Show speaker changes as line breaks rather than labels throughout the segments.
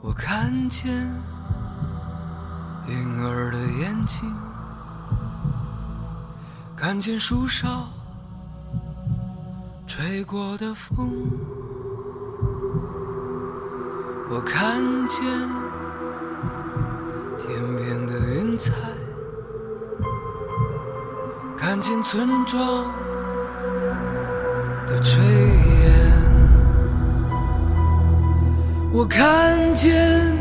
我看见婴儿的眼睛，看见树梢吹过的风，我看见天边的云彩，看见村庄的炊我看见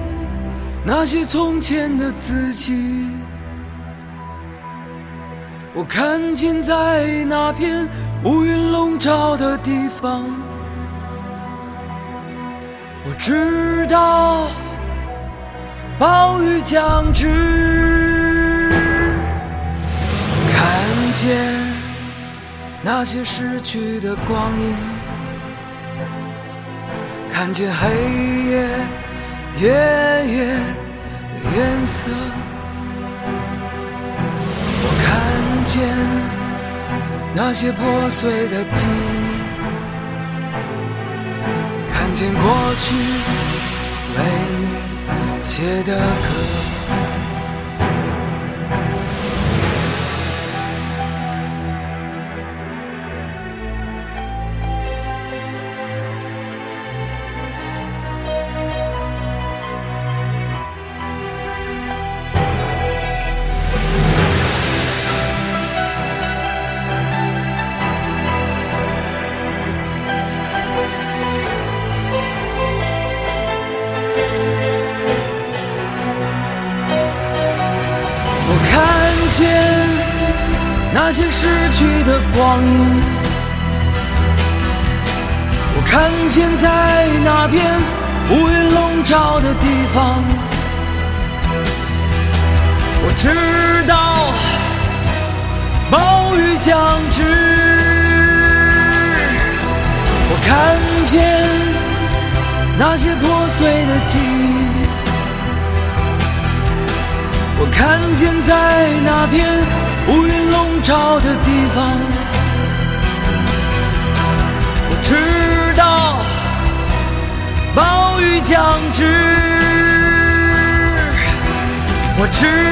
那些从前的自己，我看见在那片乌云笼罩的地方，我知道暴雨将至，看见那些逝去的光阴。看见黑夜夜夜的颜色，我看见那些破碎的记忆，看见过去为你写的歌。看见那些逝去的光阴，我看见在那片乌云笼罩的地方，我知道暴雨将至，我看见那些破碎的记忆。看见在那片乌云笼罩的地方，我知道暴雨将至，我知。